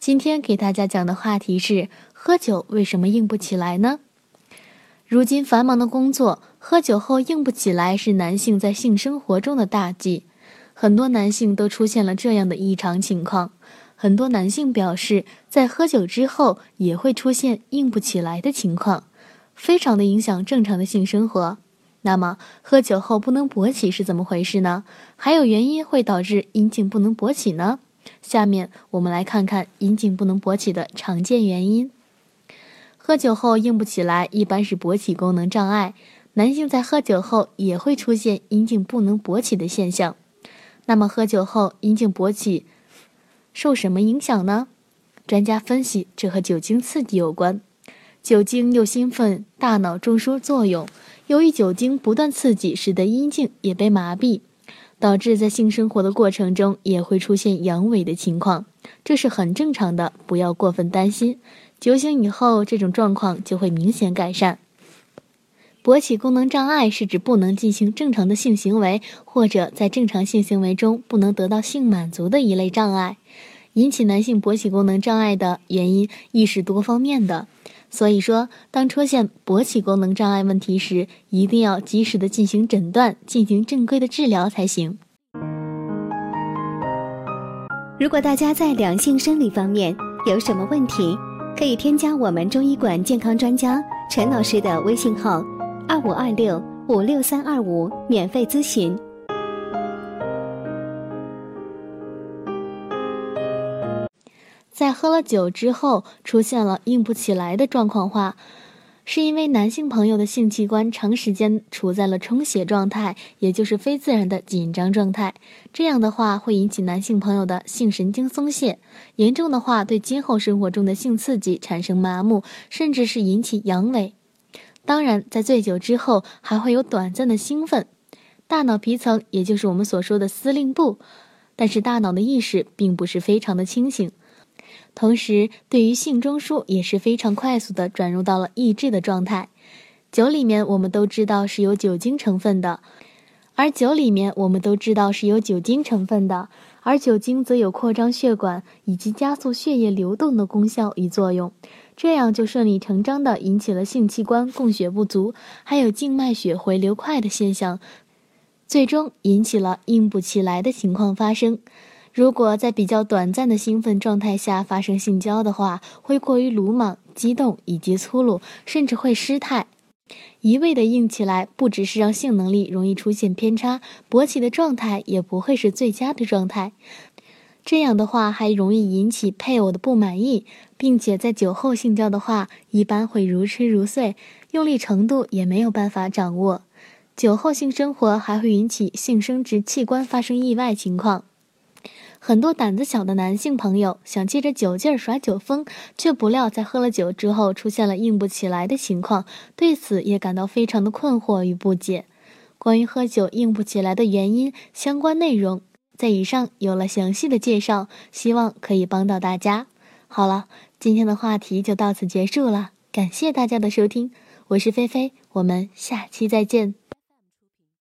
今天给大家讲的话题是：喝酒为什么硬不起来呢？如今繁忙的工作，喝酒后硬不起来是男性在性生活中的大忌。很多男性都出现了这样的异常情况。很多男性表示，在喝酒之后也会出现硬不起来的情况，非常的影响正常的性生活。那么，喝酒后不能勃起是怎么回事呢？还有原因会导致阴茎不能勃起呢？下面我们来看看阴茎不能勃起的常见原因。喝酒后硬不起来，一般是勃起功能障碍。男性在喝酒后也会出现阴茎不能勃起的现象。那么，喝酒后阴茎勃起受什么影响呢？专家分析，这和酒精刺激有关。酒精有兴奋大脑中枢作用，由于酒精不断刺激，使得阴茎也被麻痹。导致在性生活的过程中也会出现阳痿的情况，这是很正常的，不要过分担心。酒醒以后，这种状况就会明显改善。勃起功能障碍是指不能进行正常的性行为，或者在正常性行为中不能得到性满足的一类障碍。引起男性勃起功能障碍的原因亦是多方面的。所以说，当出现勃起功能障碍问题时，一定要及时的进行诊断，进行正规的治疗才行。如果大家在两性生理方面有什么问题，可以添加我们中医馆健康专家陈老师的微信号：二五二六五六三二五，免费咨询。在喝了酒之后出现了硬不起来的状况话，是因为男性朋友的性器官长时间处在了充血状态，也就是非自然的紧张状态。这样的话会引起男性朋友的性神经松懈，严重的话对今后生活中的性刺激产生麻木，甚至是引起阳痿。当然，在醉酒之后还会有短暂的兴奋，大脑皮层也就是我们所说的司令部，但是大脑的意识并不是非常的清醒。同时，对于性中枢也是非常快速的转入到了抑制的状态。酒里面我们都知道是有酒精成分的，而酒里面我们都知道是有酒精成分的，而酒精则有扩张血管以及加速血液流动的功效与作用，这样就顺理成章的引起了性器官供血不足，还有静脉血回流快的现象，最终引起了硬不起来的情况发生。如果在比较短暂的兴奋状态下发生性交的话，会过于鲁莽、激动以及粗鲁，甚至会失态。一味的硬起来，不只是让性能力容易出现偏差，勃起的状态也不会是最佳的状态。这样的话，还容易引起配偶的不满意，并且在酒后性交的话，一般会如痴如醉，用力程度也没有办法掌握。酒后性生活还会引起性生殖器官发生意外情况。很多胆子小的男性朋友想借着酒劲儿耍酒疯，却不料在喝了酒之后出现了硬不起来的情况，对此也感到非常的困惑与不解。关于喝酒硬不起来的原因，相关内容在以上有了详细的介绍，希望可以帮到大家。好了，今天的话题就到此结束了，感谢大家的收听，我是菲菲，我们下期再见。